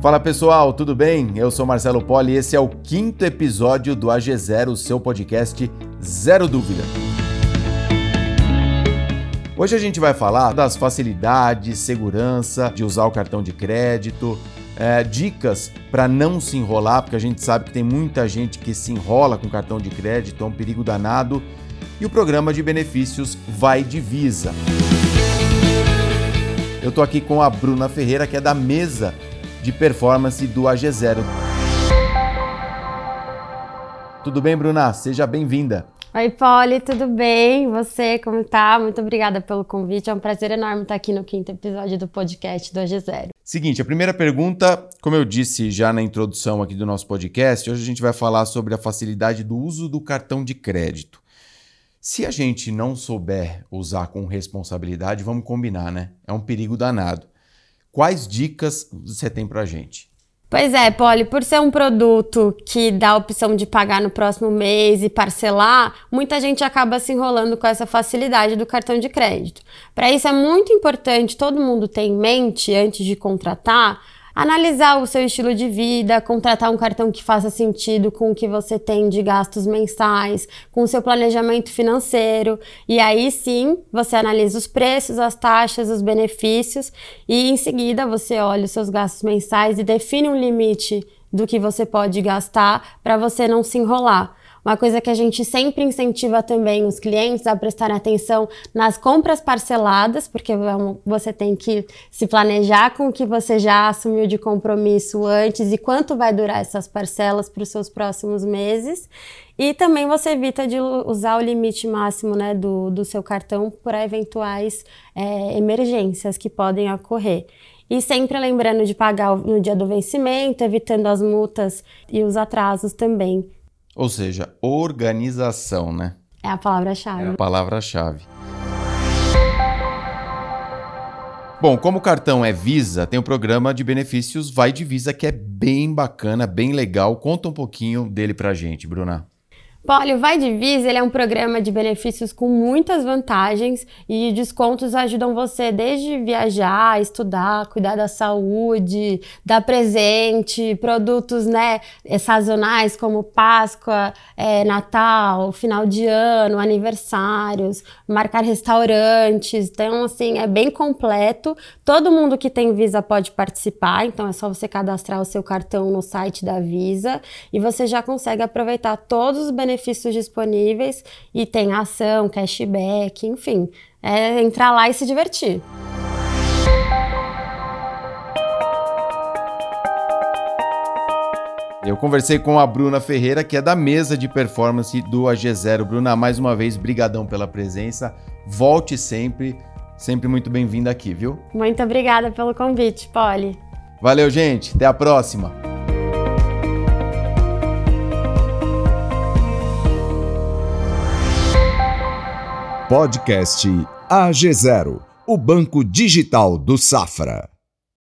Fala pessoal, tudo bem? Eu sou Marcelo Poli e esse é o quinto episódio do AG0, seu podcast Zero Dúvida. Hoje a gente vai falar das facilidades, segurança de usar o cartão de crédito, é, dicas para não se enrolar, porque a gente sabe que tem muita gente que se enrola com cartão de crédito, é um perigo danado. E o programa de benefícios Vai Divisa. Eu estou aqui com a Bruna Ferreira, que é da mesa de performance do AG0. Tudo bem, Bruna? Seja bem-vinda. Oi, Polly, tudo bem? Você, como tá? Muito obrigada pelo convite. É um prazer enorme estar aqui no quinto episódio do podcast do AG0. Seguinte, a primeira pergunta, como eu disse já na introdução aqui do nosso podcast, hoje a gente vai falar sobre a facilidade do uso do cartão de crédito. Se a gente não souber usar com responsabilidade, vamos combinar, né? É um perigo danado. Quais dicas você tem para gente? Pois é, Polly, por ser um produto que dá a opção de pagar no próximo mês e parcelar, muita gente acaba se enrolando com essa facilidade do cartão de crédito. Para isso é muito importante todo mundo ter em mente, antes de contratar, analisar o seu estilo de vida, contratar um cartão que faça sentido com o que você tem de gastos mensais, com o seu planejamento financeiro. E aí sim, você analisa os preços, as taxas, os benefícios e em seguida você olha os seus gastos mensais e define um limite do que você pode gastar para você não se enrolar. Uma coisa que a gente sempre incentiva também os clientes a prestar atenção nas compras parceladas, porque você tem que se planejar com o que você já assumiu de compromisso antes e quanto vai durar essas parcelas para os seus próximos meses. E também você evita de usar o limite máximo né, do, do seu cartão para eventuais é, emergências que podem ocorrer. E sempre lembrando de pagar no dia do vencimento, evitando as multas e os atrasos também. Ou seja, organização, né? É a palavra-chave. É a palavra-chave. Bom, como o cartão é Visa, tem o um programa de benefícios Vai de Visa que é bem bacana, bem legal. Conta um pouquinho dele pra gente, Bruna. Polio Vai Divisa ele é um programa de benefícios com muitas vantagens e descontos ajudam você desde viajar, estudar, cuidar da saúde, dar presente, produtos né, sazonais como Páscoa, é, Natal, final de ano, aniversários, marcar restaurantes. Então, assim, é bem completo. Todo mundo que tem Visa pode participar, então é só você cadastrar o seu cartão no site da Visa e você já consegue aproveitar todos os benefícios benefícios disponíveis e tem ação, cashback, enfim. É entrar lá e se divertir. Eu conversei com a Bruna Ferreira, que é da mesa de performance do AG0. Bruna, mais uma vez, brigadão pela presença. Volte sempre, sempre muito bem-vinda aqui, viu? Muito obrigada pelo convite, Polly. Valeu, gente. Até a próxima. Podcast AG0, o banco digital do Safra.